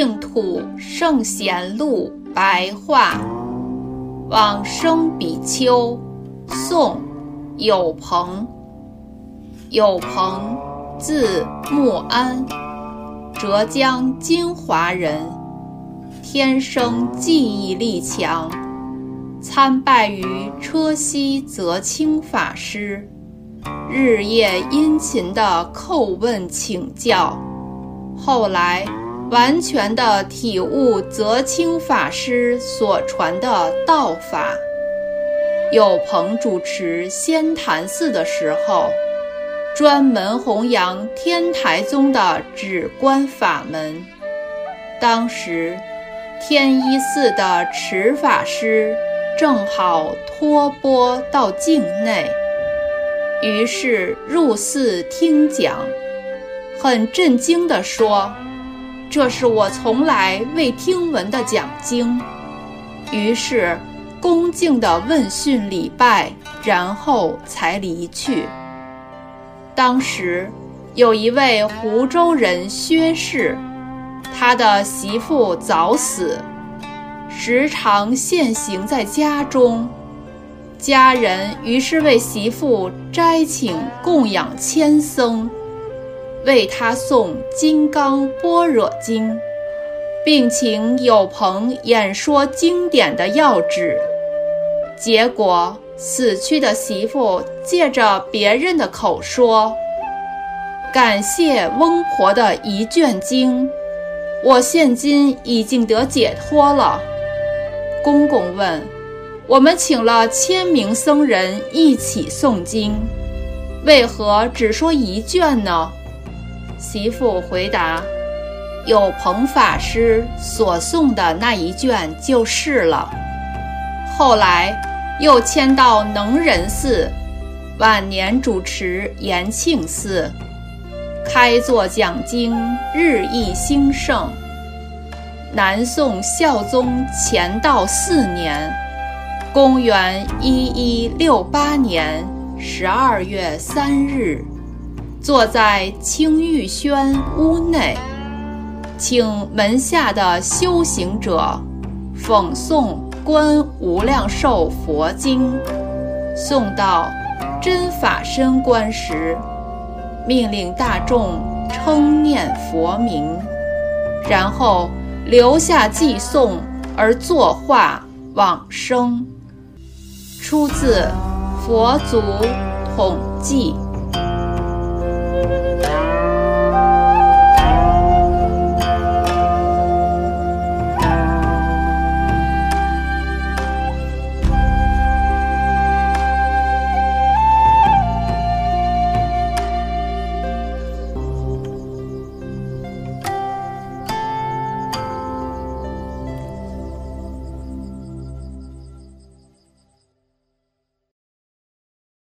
净土圣贤录白话，往生比丘，宋，有朋。有朋，字穆安，浙江金华人，天生记忆力强，参拜于车溪泽清法师，日夜殷勤地叩问请教，后来完全地体悟泽清法师所传的道法。有朋主持仙坛寺的时候。专门弘扬天台宗的止观法门。当时，天一寺的持法师正好托钵到境内，于是入寺听讲，很震惊地说：“这是我从来未听闻的讲经。”于是恭敬地问讯礼拜，然后才离去。当时，有一位湖州人薛氏，他的媳妇早死，时常现行在家中。家人于是为媳妇斋请供养千僧，为他诵《金刚般若经》，并请有朋演说经典的要旨。结果。死去的媳妇借着别人的口说：“感谢翁婆的一卷经，我现今已经得解脱了。”公公问：“我们请了千名僧人一起诵经，为何只说一卷呢？”媳妇回答：“有朋法师所诵的那一卷就是了。”后来。又迁到能仁寺，晚年主持延庆寺，开座讲经，日益兴盛。南宋孝宗乾道四年（公元一一六八年）十二月三日，坐在清玉轩屋内，请门下的修行者讽诵。观无量寿佛经，诵到真法身观时，命令大众称念佛名，然后留下寄诵而作画往生。出自《佛祖统记》。Bye.